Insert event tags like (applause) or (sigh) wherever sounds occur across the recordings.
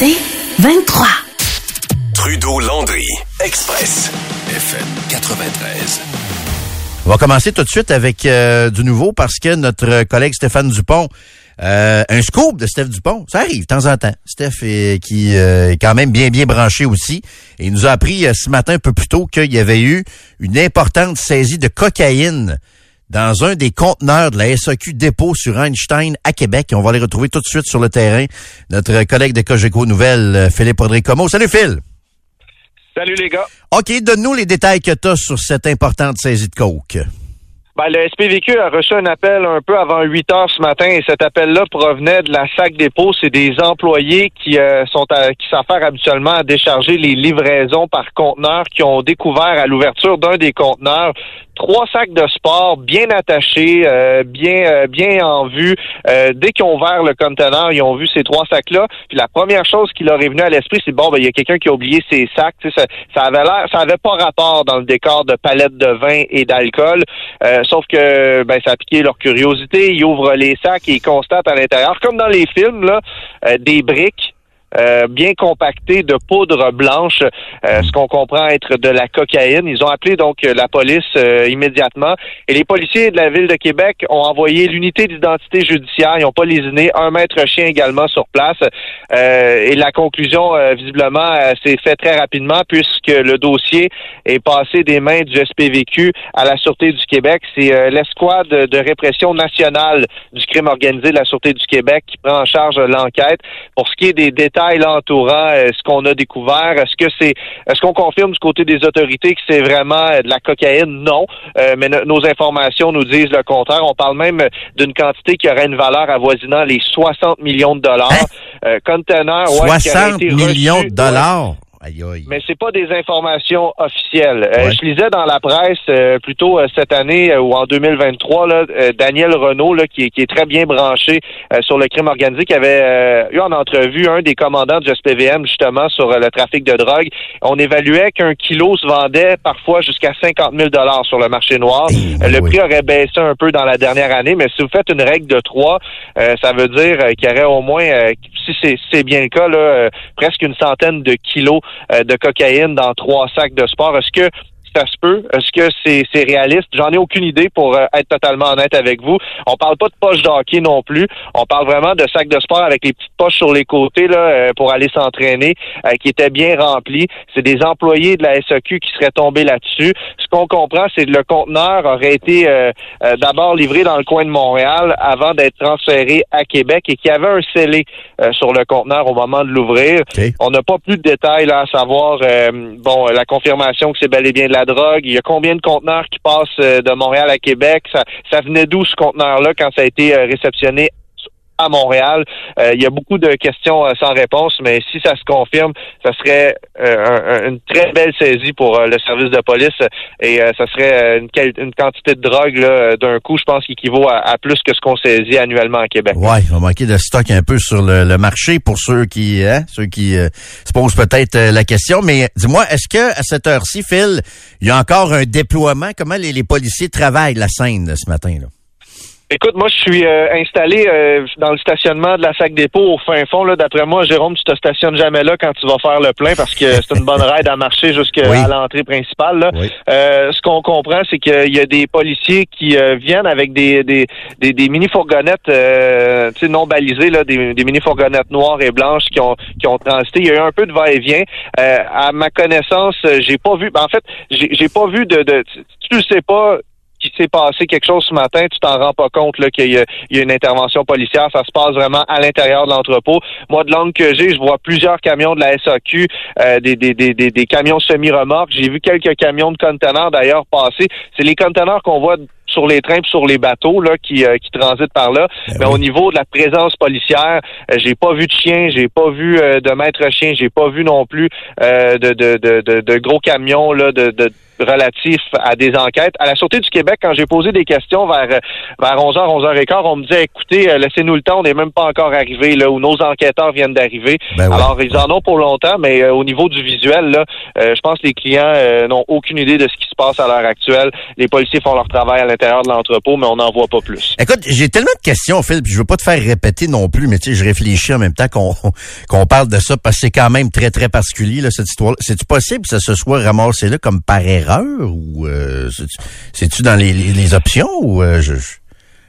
C'est 23. Trudeau-Landry, Express, FM 93. On va commencer tout de suite avec euh, du nouveau parce que notre collègue Stéphane Dupont, euh, un scoop de Steph Dupont, ça arrive de temps en temps. Steph est, qui euh, est quand même bien bien branché aussi. Et il nous a appris ce matin un peu plus tôt qu'il y avait eu une importante saisie de cocaïne dans un des conteneurs de la SAQ dépôt sur Einstein à Québec. on va les retrouver tout de suite sur le terrain. Notre collègue de Cogeco Nouvelles, Philippe Audrey Como. Salut Phil! Salut les gars. OK, donne-nous les détails que tu as sur cette importante saisie de coke. Ben, le SPVQ a reçu un appel un peu avant 8 heures ce matin et cet appel-là provenait de la SAC dépôt. C'est des employés qui euh, sont qui s'affairent habituellement à décharger les livraisons par conteneur qui ont découvert à l'ouverture d'un des conteneurs trois sacs de sport bien attachés, euh, bien euh, bien en vue. dès qu'ils ont ouvert le conteneur, ils ont vu ces trois sacs-là. Puis la première chose qui leur est venue à l'esprit, c'est bon, ben il y a quelqu'un qui a oublié ses sacs. Ça, ça avait l'air, ça avait pas rapport dans le décor de palettes de vin et d'alcool. Sauf que ben, ça a piqué leur curiosité. Ils ouvrent les sacs et ils constatent à l'intérieur, comme dans les films, là, euh, des briques euh, bien compacté de poudre blanche, euh, ce qu'on comprend être de la cocaïne. Ils ont appelé donc la police euh, immédiatement et les policiers de la ville de Québec ont envoyé l'unité d'identité judiciaire. Ils n'ont pas un maître chien également sur place. et la conclusion, visiblement, s'est faite très rapidement puisque le dossier est passé des mains du SPVQ à la Sûreté du Québec. C'est l'escouade de répression nationale du crime organisé de la Sûreté du Québec qui prend en charge l'enquête. Pour ce qui est des détails entourant euh, ce qu'on a découvert. Est-ce que c'est est-ce qu'on confirme du côté des autorités que c'est vraiment euh, de la cocaïne? Non. Euh, mais nos informations nous disent le contraire. On parle même d'une quantité qui aurait une valeur avoisinant les 60 millions de dollars. Hein? conteneur, 60 millions de dollars? Aïe, Mais c'est pas des informations officielles. Euh, je lisais dans la presse euh, plutôt euh, cette année ou en 2023 là, Daniel Renault là, qui, qui, est très bien branché sur le crime organisé, qui avait eu en entrevue un des commandants du SPVM justement sur le trafic de drogue. On évaluait qu'un kilo se vendait parfois jusqu'à 50 000 dollars sur le marché noir. le prix aurait baissé un peu dans la dernière année, mais si vous faites une règle de trois, ça veut dire qu'il y aurait au moins, si c'est bien le cas, là, presque une centaine de kilos euh, de cocaïne dans trois sacs de sport. Est-ce que ça se peut? Est-ce que c'est réaliste? J'en ai aucune idée pour euh, être totalement honnête avec vous. On parle pas de poches d'hockey non plus. On parle vraiment de sacs de sport avec les petites poches sur les côtés là, euh, pour aller s'entraîner, qui étaient bien remplis. C'est des employés de la SAQ qui seraient tombés là-dessus. Ce qu'on comprend, c'est que le conteneur aurait été d'abord livré dans le coin de Montréal avant d'être transféré à Québec et qu'il y avait un scellé sur le conteneur au moment de l'ouvrir. On n'a pas plus de détails là, à savoir bon la confirmation que c'est bel et bien de la Il y a combien de conteneurs qui passent euh, de Montréal à Québec? Ça, ça venait d'où ce conteneur-là quand ça a été euh, réceptionné à Montréal. Euh, il y a beaucoup de questions euh, sans réponse, mais si ça se confirme, ça serait euh, une très belle saisie pour le service de police et ça serait une, quantité de drogue d'un coup, je pense, qui équivaut à, plus que ce qu'on saisit annuellement à Québec. Ouais, il va manquer de stock un peu sur le, marché pour ceux qui, hein, ceux qui se posent peut-être la question. Mais dis-moi, est-ce que à cette heure-ci, Phil, il y a encore un déploiement? Comment les, les policiers travaillent la scène ce matin là? Écoute, moi, je suis euh, installé euh, dans le stationnement de la sac dépôt au fin fond. Là, d'après moi, Jérôme, tu te stationnes jamais là quand tu vas faire le plein parce que (laughs) c'est une bonne raide à marcher jusqu'à l'entrée principale. Là. Euh, ce qu'on comprend, c'est qu'il y a des policiers qui viennent avec des des, des, mini fourgonnettes, tu sais, non balisées, là, des, des mini fourgonnettes noires et blanches qui ont qui ont transité. Il y a eu un peu de va-et-vient. à ma connaissance, j'ai pas vu. Ben, en fait, j'ai pas vu de, de tu le sais pas qu'il s'est passé quelque chose ce matin, tu t'en rends pas compte qu'il y, a une intervention policière. Ça se passe vraiment à l'intérieur de l'entrepôt. Moi, de l'angle que j'ai, je vois plusieurs camions de la SAQ, euh, des, des, des, des, camions semi-remorques. J'ai vu quelques camions de conteneurs d'ailleurs passer. C'est les conteneurs qu'on voit sur les trains sur les bateaux là qui, euh, qui transitent par là. Ben Mais au niveau de la présence policière, euh, j'ai pas vu de chien, j'ai pas vu de maître chien, j'ai pas vu non plus de, de, de, de, gros camions là de, de relatif à des enquêtes. À la Sûreté du Québec, quand j'ai posé des questions vers, vers 11h, 11h15, on me disait, écoutez, euh, laissez-nous le temps, on n'est même pas encore arrivé là où nos enquêteurs viennent d'arriver. Ben Alors, ils en ont pour longtemps, mais euh, au niveau du visuel, là, euh, je pense que les clients n'ont aucune idée de ce qui se passe à l'heure actuelle. Les policiers font leur travail à l'intérieur l'intérieur de l'entrepôt, mais on n'en voit pas plus. Écoute, j'ai tellement de questions, Phil, puis je veux pas te faire répéter non plus, mais tu sais, je réfléchis en même temps qu'on (laughs) qu'on parle de ça parce que c'est quand même très très particulier là, cette histoire. C'est-tu possible que ça se soit ramassé là comme par erreur ou euh, c'est-tu dans les, les, options ou euh, je,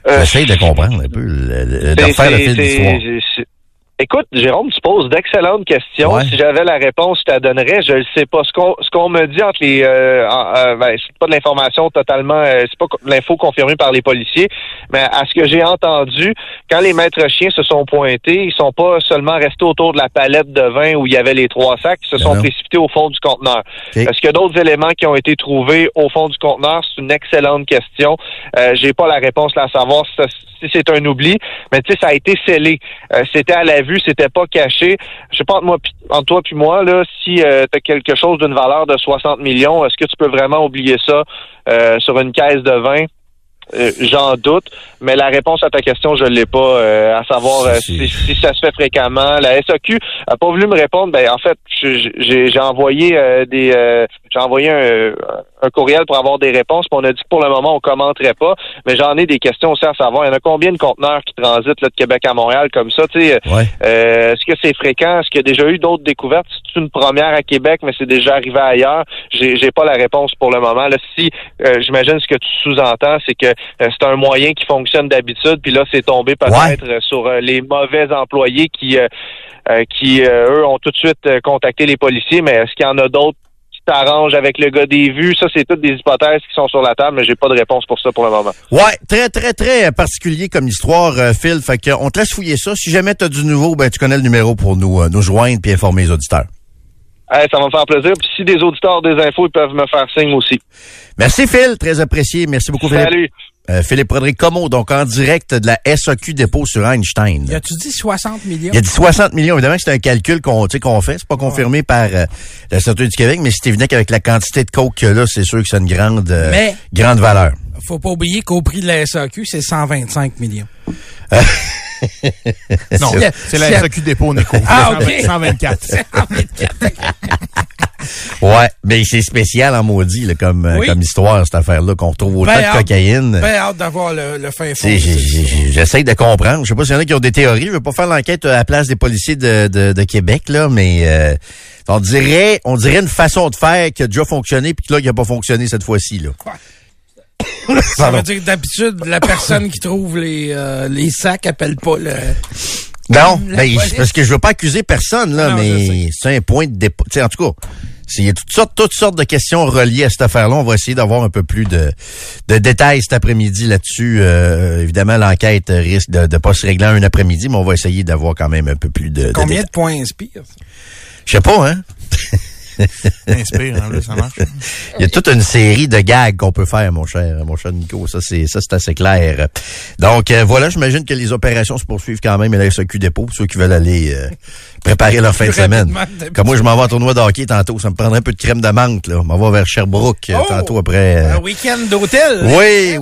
j'essaie de comprendre un peu de faire le fil d'histoire. Écoute, Jérôme, tu poses d'excellentes questions. Si j'avais la réponse, je te la donnerais. Je ne sais pas. Ce qu'on ce qu'on me dit entre les, euh, euh ben, c'est pas de l'information totalement, euh, c'est pas l'info confirmée par les policiers, mais à ce que j'ai entendu, quand les maîtres chiens se sont pointés, ils sont pas seulement restés autour de la palette de vin où il y avait les trois sacs, ils se ben sont précipités au fond du conteneur. Est-ce qu'il y a d'autres éléments qui ont été trouvés au fond du conteneur? C'est une excellente question. Euh, j'ai pas la réponse là à savoir si, si c'est un oubli, mais tu sais, ça a été scellé. Euh, c'était à la vue, c'était pas caché. Je sais pas entre toi puis moi là, si euh, quelque chose d'une valeur de 60 millions, est-ce que tu peux vraiment oublier ça euh, sur une caisse de vin? J'en doute, mais la réponse à ta question, je ne l'ai pas, à savoir si, ça se fait fréquemment. La SAQ a pas voulu me répondre. Ben en fait, j'ai envoyé des, j'ai envoyé un, un courriel pour avoir des réponses. Puis on a dit que pour le moment, on commenterait pas. Mais j'en ai des questions aussi à savoir. Il y en a combien de conteneurs qui transitent là, de Québec à Montréal comme ça? Euh, est-ce que c'est fréquent? Est-ce qu'il y a déjà eu d'autres découvertes? C'est une première à Québec, mais c'est déjà arrivé ailleurs. J'ai, j'ai pas la réponse pour le moment. Là, si euh, j'imagine ce que tu sous-entends, c'est que euh, c'est un moyen qui fonctionne d'habitude, puis là, c'est tombé peut-être sur les mauvais employés qui qui, eux, ont tout de suite contacté les policiers, mais est-ce qu'il y en a d'autres t'arranges avec le gars des vues? Ça, c'est toutes des hypothèses qui sont sur la table, mais j'ai pas de réponse pour ça pour le moment. Ouais, très, très, très particulier comme histoire, euh, Phil. Fait qu'on te laisse fouiller ça. Si jamais tu as du nouveau, ben tu connais le numéro pour nous, euh, nous joindre puis informer les auditeurs. ça va me faire plaisir. Puis si des auditeurs des infos, ils peuvent me faire signe aussi. Merci Phil, très apprécié. Merci beaucoup Philippe. Salut. Euh, Philippe Rodrigue Como, donc en direct de la SAQ dépôt sur Einstein. Y a-tu dit 60 millions? Il y a dit 60 millions. Évidemment c'est un calcul qu'on qu'on fait. C'est pas confirmé par euh, la Sûreté du Québec, mais si t'es qu'avec la quantité de coke que là, c'est sûr que c'est une grande, euh, grande valeur. Faut pas oublier qu'au prix de la SAQ, c'est 125 millions. (laughs) non, c'est la SAQ dépôt, Nico. Ah, OK. 124. 124. (laughs) Ouais, mais c'est spécial en maudit là, comme, euh, comme histoire, cette affaire-là, qu'on retrouve autant ben de cocaïne. Ben hâte d'avoir le, le fin fond. J'essaie de comprendre. Je sais pas s'il y en a qui ont des théories. Je veux pas faire l'enquête à la place des policiers de, de, de Québec, là, mais euh, on dirait on dirait une façon de faire qui a déjà fonctionné puis que là, qui a pas fonctionné cette fois-ci. là. Ça veut dire que d'habitude, la personne qui trouve les, euh, les sacs appelle pas le... Non, ben, parce que je veux pas accuser personne, là, mais c'est un point de dépôt. en tout cas, il y a toutes sortes, toutes sortes de questions reliées à cette affaire-là. On va essayer d'avoir un peu plus de, de détails cet après-midi là-dessus. Euh, évidemment, l'enquête risque de ne pas se régler un après-midi, mais on va essayer d'avoir quand même un peu plus de. Combien de, points inspire? Je sais pas, hein? (laughs) Inspire, hein, ça marche. Il y a toute une série de gags qu'on peut faire, mon cher, mon cher Nico. Ça, c'est, ça, c'est assez clair. Donc, euh, voilà, j'imagine que les opérations se poursuivent quand même à la SAQ Dépôt, ceux qui veulent aller euh, préparer leur fin de semaine. Comme moi, je m'en vais en tournoi de hockey tantôt. Ça me prendrait un peu de crème de menthe, là. Je m'en vais vers Sherbrooke euh, oh! tantôt après. Un week-end d'hôtel. Oui.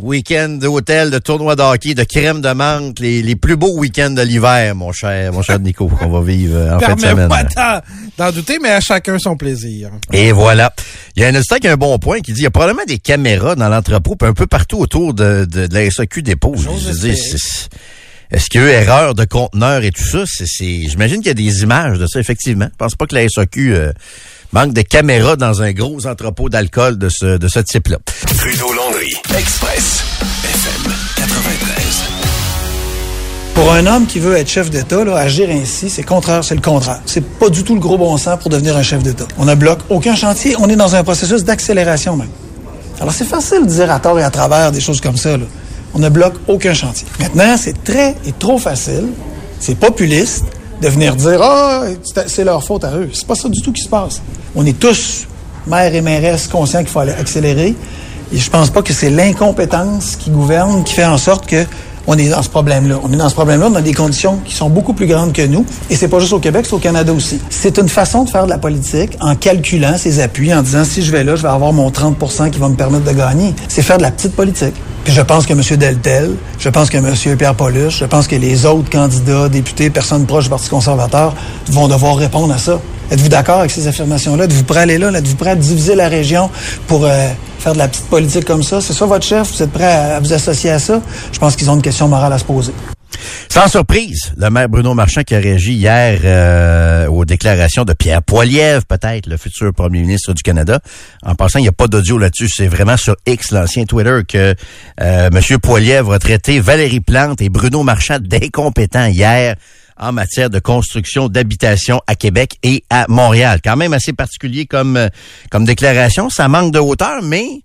Week-end d'hôtel, de tournoi de hockey, de crème de menthe, les, les plus beaux week-ends de l'hiver, mon cher, mon cher Nico, qu'on va vivre en fin de semaine. pas d'en douter, mais à chacun son plaisir. Et voilà. Il y a un auditeur qui a un bon point qui dit il y a probablement des caméras dans l'entrepôt, un peu partout autour de, de, de la SAQ dépôt. Est-ce qu'il y a eu erreur de conteneur et tout ça? C'est, j'imagine qu'il y a des images de ça, effectivement. Je pense pas que la SAQ euh, manque de caméras dans un gros entrepôt d'alcool de ce, de ce type-là. Trudeau Landry, Express, FM 93. Pour un homme qui veut être chef d'État, agir ainsi, c'est contraire, c'est le contraire. C'est pas du tout le gros bon sens pour devenir un chef d'État. On ne bloque aucun chantier, on est dans un processus d'accélération même. Alors c'est facile de dire à tort et à travers des choses comme ça. Là on ne bloque aucun chantier. Maintenant, c'est très et trop facile, c'est populiste de venir dire ah c'est leur faute à eux. C'est pas ça du tout qui se passe. On est tous maires et mairesses conscients qu'il faut aller accélérer. Et je pense pas que c'est l'incompétence qui gouverne qui fait en sorte que on est dans ce problème-là. On est dans ce problème-là dans des conditions qui sont beaucoup plus grandes que nous. Et c'est pas juste au Québec, c'est au Canada aussi. C'est une façon de faire de la politique en calculant ses appuis, en disant si je vais là, je vais avoir mon 30 qui va me permettre de gagner. C'est faire de la petite politique. Puis je pense que M. Deltel, je pense que M. Pierre Paulus, je pense que les autres candidats, députés, personnes proches du Parti conservateur vont devoir répondre à ça. Êtes-vous d'accord avec ces affirmations-là? Êtes-vous prêt à aller là? Êtes-vous prêt à diviser la région pour euh, faire de la petite politique comme ça? C'est ça votre chef? Vous êtes prêt à, vous associer à ça? Je pense qu'ils ont une question morale à se poser. Sans surprise, le maire Bruno Marchand qui a réagi hier euh, aux déclarations de Pierre Poilievre, peut-être le futur premier ministre du Canada. En passant, il n'y a pas d'audio là-dessus. C'est vraiment sur X, l'ancien Twitter, que euh, M. Poilievre a traité Valérie Plante et Bruno Marchand d'incompétents hier en matière de construction d'habitation à Québec et à Montréal. Quand même assez particulier comme, comme déclaration. Ça manque de hauteur, mais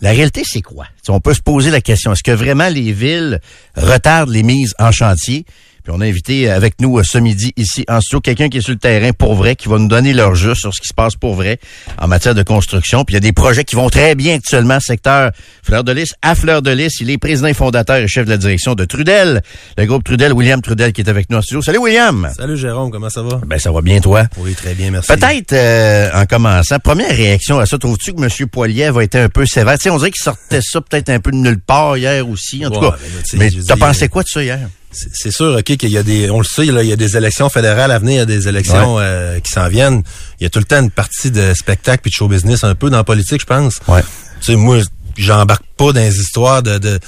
la réalité, c'est quoi? on peut se poser la question, est-ce que vraiment les villes retardent les mises en chantier? Puis on a invité avec nous euh, ce midi ici en studio quelqu'un qui est sur le terrain pour vrai, qui va nous donner leur jeu sur ce qui se passe pour vrai en matière de construction. Puis il y a des projets qui vont très bien actuellement, secteur Fleur de Lys à Fleur de Lys. Il est président et fondateur et chef de la direction de Trudel, le groupe Trudel, William Trudel qui est avec nous en studio. Salut William! Salut Jérôme, comment ça va? Ben ça va bien toi? Oui, très bien, merci. Peut-être euh, en commençant, première réaction à ça, trouves-tu que M. Poilier va été un peu sévère? Tu sais, on dirait qu'il sortait ça peut-être un peu de nulle part hier aussi, en tout cas. Ben, mais t'as pensé quoi de ça hier? C'est sûr, OK, qu'il y a des, on le sait, il y a des élections fédérales à venir, il y a des élections euh, qui s'en viennent. Il y a tout le temps une partie de spectacle puis de show business un peu dans la politique, je pense. Ouais. Tu sais, moi, j'embarque pas dans les histoires de, de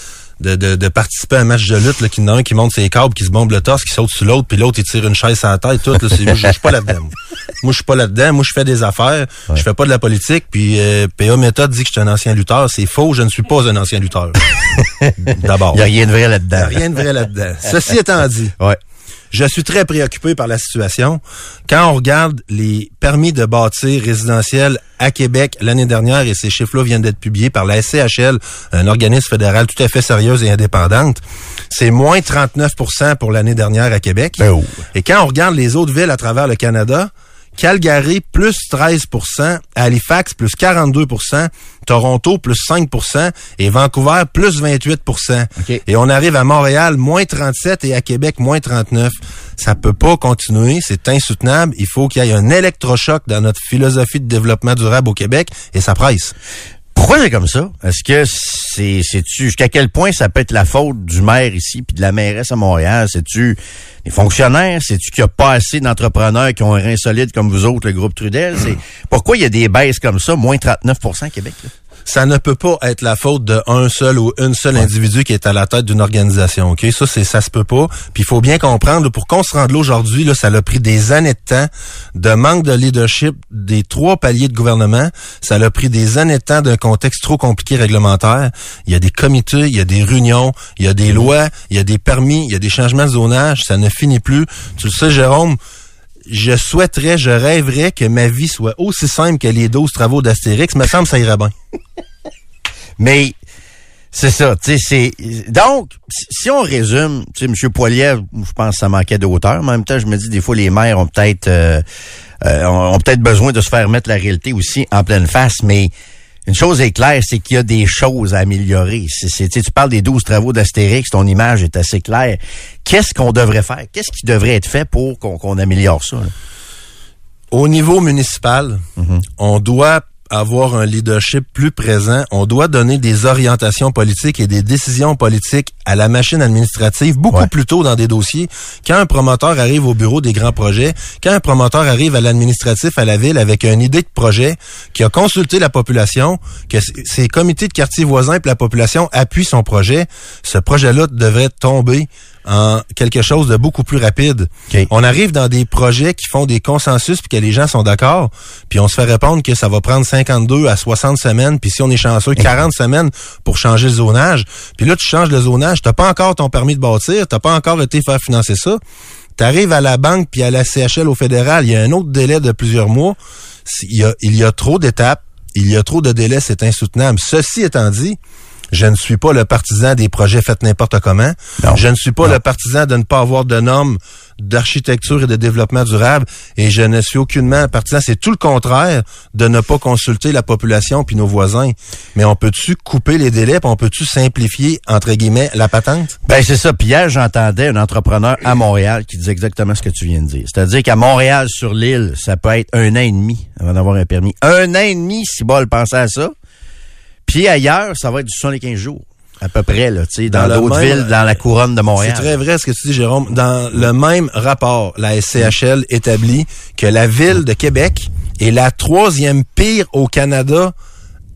de, de, de, participer à un match de lutte, là, qui un qui monte ses câbles, qui se bombe le torse, qui saute sur l'autre, puis l'autre, il tire une chaise à la tête, tout. Là, moi, je suis pas là-dedans. Moi, je suis pas là-dedans. Moi, je fais des affaires. Je fais pas de la politique. Puis euh, PA Méthode dit que je suis un ancien lutteur. C'est faux. Je ne suis pas un ancien lutteur. (laughs) D'abord. Il n'y a rien de vrai là-dedans. Il n'y a rien de vrai là-dedans. Ceci étant dit. Ouais. Je suis très préoccupé par la situation. Quand on regarde les permis de bâtir résidentiels à Québec l'année dernière, et ces chiffres-là viennent d'être publiés par la SCHL, un organisme fédéral tout à fait sérieux et indépendante, c'est moins 39% pour l'année dernière à Québec. Ben et quand on regarde les autres villes à travers le Canada, Calgary plus 13 Halifax plus 42 Toronto plus 5% et Vancouver plus 28% Et on arrive à Montréal moins 37 et à Québec moins 39. Ça peut pas continuer, c'est insoutenable. Il faut qu'il y ait un électrochoc dans notre philosophie de développement durable au Québec et ça presse. Pourquoi c'est comme ça? Est-ce que c'est, c'est-tu, jusqu'à quel point ça peut être la faute du maire ici puis de la mairesse à Montréal? C'est-tu les fonctionnaires? C'est-tu qu'il n'y a pas assez d'entrepreneurs qui ont un rein solide comme vous autres, le groupe Trudel? C'est, pourquoi il y a des baisses comme ça, moins 39 à Québec? Là? Ça ne peut pas être la faute de un seul ou une seule individu qui est à la tête d'une organisation. Ok, ça c'est ça se peut pas. Puis il faut bien comprendre pour qu'on se rende là aujourd'hui, là, ça a pris des années de temps, de manque de leadership des trois paliers de gouvernement. Ça a pris des années de temps d'un contexte trop compliqué réglementaire. Il y a des comités, il y a des réunions, il y a des lois, il y a des permis, il y a des changements de zonage. Ça ne finit plus. Tu le sais, Jérôme je souhaiterais, je rêverais que ma vie soit aussi simple que les 12 travaux d'Astérix. Me semble ça irait bien. (laughs) Mais c'est ça, tu sais, c'est donc si on résume, tu sais, M. Poilier, je pense que ça manquait de hauteur, en même temps, je me dis des fois les maires ont peut-être euh, euh, ont peut-être besoin de se faire mettre la réalité aussi en pleine face, mais une chose est claire, c'est qu'il y a des choses à améliorer. C'est, tu parles des 12 travaux d'Astérix, ton image est assez claire. Qu'est-ce qu'on devrait faire? Qu'est-ce qui devrait être fait pour qu'on, améliore ça? Au niveau municipal, mm-hmm. on doit avoir un leadership plus présent. On doit donner des orientations politiques et des décisions politiques à la machine administrative beaucoup plus tôt dans des dossiers. Quand un promoteur arrive au bureau des grands projets, quand un promoteur arrive à l'administratif à la ville avec une idée de projet, qui a consulté la population, que ses comités de quartier voisins et la population appuient son projet, ce projet-là devrait tomber en quelque chose de beaucoup plus rapide. On arrive dans des projets qui font des consensus puis que les gens sont d'accord, puis on se fait répondre que ça va prendre 52 à 60 semaines, puis si on est chanceux, 40 semaines pour changer le zonage. Puis là, tu changes le zonage, t'as pas encore ton permis de bâtir, t'as pas encore été faire financer ça. Tu arrives à la banque puis à la CHL au fédéral, il y a un autre délai de plusieurs mois. Il y a, il y a trop d'étapes, il y a trop de délais, c'est insoutenable. Ceci étant dit, je ne suis pas le partisan des projets faits n'importe comment. Je ne suis pas le partisan de ne pas avoir de normes d'architecture et de développement durable et je ne suis aucunement partisan. C'est tout le contraire de ne pas consulter la population puis nos voisins. Mais on peut-tu couper les délais puis on peut-tu simplifier, entre guillemets, la patente? Ben, c'est ça. Puis hier, j'entendais un entrepreneur à Montréal qui disait exactement ce que tu viens de dire. C'est-à-dire qu'à Montréal, sur l'île, ça peut être un an et demi avant d'avoir un permis. Un an et demi, si Bol pensait à ça. Puis ailleurs, ça va être du 75 jours. à peu près, là, tu sais, dans, d'autres villes, dans la couronne de C'est Montréal. très vrai ce que tu dis, Jérôme. Dans le même rapport, la SCHL établit que la ville de Québec est la troisième pire au Canada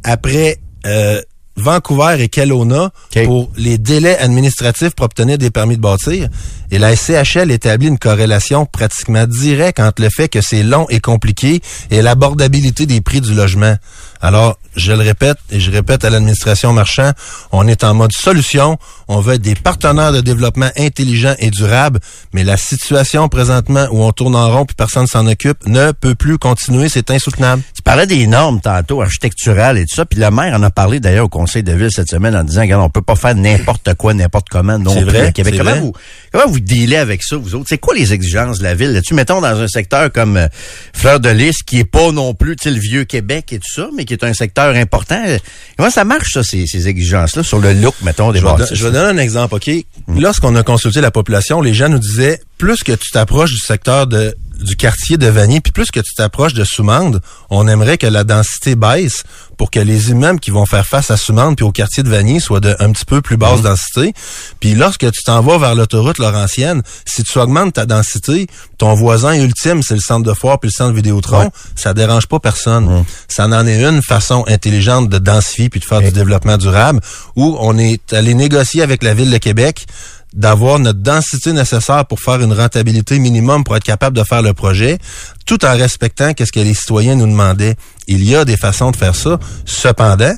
après euh, Vancouver et Kelowna pour les délais administratifs pour obtenir des permis de bâtir. Et la SCHL établit une corrélation pratiquement directe entre le fait que c'est long et compliqué et l'abordabilité des prix du logement. Alors, je le répète et je répète à l'administration marchand, on est en mode solution, on veut être des partenaires de développement intelligent et durable, mais la situation présentement où on tourne en rond puis personne s'en occupe ne peut plus continuer, c'est insoutenable. Tu parlais des normes tantôt, architecturales et tout ça, puis le maire en a parlé d'ailleurs au conseil de ville cette semaine en disant, on peut pas faire n'importe quoi, n'importe comment plus vrai, Québec. Comment vrai. vous, comment vous dealez avec ça, vous autres? C'est quoi les exigences de la ville? Là-dessus, mettons dans un secteur comme euh, Fleur de Lys, qui est pas non plus, le vieux Québec et tout ça, mais qui est un secteur important. Euh, Comment ça marche, ça, ces, ces exigences-là, sur le look, mettons, des Je vais, je vais donner un exemple, OK? Lorsqu'on a consulté la population, les gens nous disaient, plus que tu t'approches du secteur de du quartier de Vanier, puis plus que tu t'approches de Soumande, on aimerait que la densité baisse pour que les immeubles qui vont faire face à Soumande puis au quartier de Vanier soient de un petit peu plus basse densité. Puis lorsque tu t'en vas vers l'autoroute Laurentienne, si tu augmentes ta densité, ton voisin ultime, c'est le centre de foire puis le centre Vidéotron, Ouais. ça dérange pas personne. Ça en est une façon intelligente de densifier puis de faire du développement durable où on est allé négocier avec la ville de Québec d'avoir notre densité nécessaire pour faire une rentabilité minimum pour être capable de faire le projet, tout en respectant qu'est-ce que les citoyens nous demandaient. Il y a des façons de faire ça. Cependant,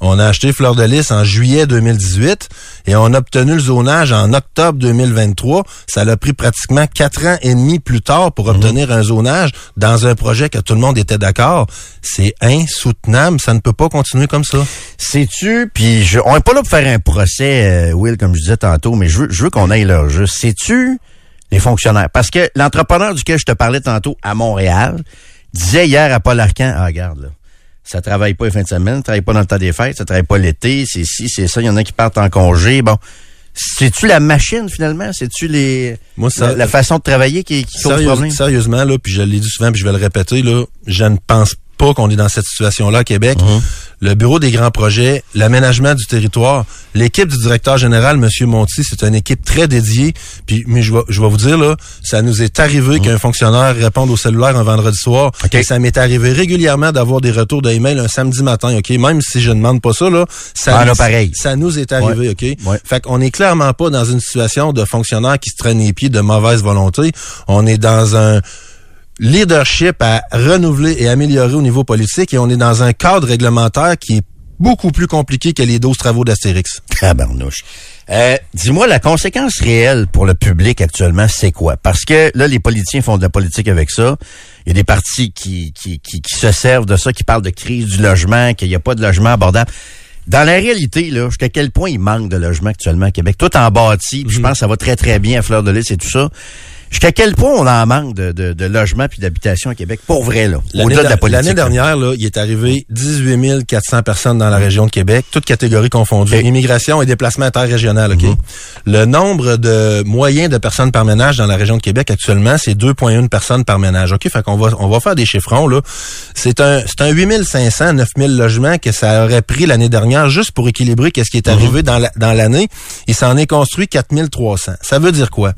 on a acheté Fleur de Lys en juillet 2018 et on a obtenu le zonage en octobre 2023. Ça l'a pris pratiquement quatre ans et demi plus tard pour obtenir un zonage dans un projet que tout le monde était d'accord. C'est insoutenable. Ça ne peut pas continuer comme ça. Sais-tu, puis je, on est pas là pour faire un procès, euh, Will, comme je disais tantôt, mais je veux, je veux qu'on aille leur juste. Sais-tu les fonctionnaires? Parce que l'entrepreneur duquel je te parlais tantôt à Montréal disait hier à Paul Arcan, ah, regarde, là, ça travaille pas les fins de semaine, ça travaille pas dans le temps des fêtes, ça travaille pas l'été, c'est ci, c'est ça, il y en a qui partent en congé, bon. C'est-tu la machine, finalement? C'est-tu les, Moi, ça- la, la façon de travailler qui, qui cause Sérieuse- problème? sérieusement, là, puis je l'ai dit souvent, puis je vais le répéter, là, je ne pense pas qu'on est dans cette situation-là à Québec. Mhm. Le bureau des grands projets, l'aménagement du territoire, l'équipe du directeur général, Monsieur Monti, c'est une équipe très dédiée. Puis, mais je vais, je vais vous dire là, ça nous est arrivé qu'un fonctionnaire réponde au cellulaire un vendredi soir. Mhm. OK. Et ça m'est arrivé régulièrement d'avoir des retours d'email un samedi matin. Ok, même si je ne demande pas ça là, ça, Ah, là, pareil. ça nous est arrivé. Ok? Ouais. Fait qu'on est clairement pas dans une situation de fonctionnaire qui se traîne les pieds de mauvaise volonté. On est dans un leadership à renouveler et améliorer au niveau politique et on est dans un cadre réglementaire qui est beaucoup plus compliqué que les 12 travaux d'Astérix. Tabarnouche. Euh, Dis-moi, la conséquence réelle pour le public actuellement, c'est quoi? Parce que là, les politiciens font de la politique avec ça. Il y a des partis qui, qui, qui, qui se servent de ça, qui parlent de crise du logement, qu'il n'y a pas de logement abordable. Dans la réalité, là, jusqu'à quel point il manque de logement actuellement à Québec? Tout en bâti, je pense que ça va très, très bien à Fleur de Lys et tout ça. Jusqu'à quel point on en manque de, de, de logements puis d'habitation à Québec? Pour vrai, là. L'année Au-delà de la politique. L'année dernière, là, il est arrivé 18 400 personnes dans la région de Québec, toutes catégories confondues, immigration et déplacement interrégional. OK? Mhm. Le nombre de moyens de personnes par ménage dans la région de Québec actuellement, c'est 2,1 personnes par ménage. OK? Fait qu'on va, on va faire des chiffrons, là. C'est un, c'est un 8500, 9000 logements que ça aurait pris l'année dernière juste pour équilibrer qu'est-ce qui est arrivé dans la- dans l'année. Il s'en est construit 4300. Ça veut dire quoi?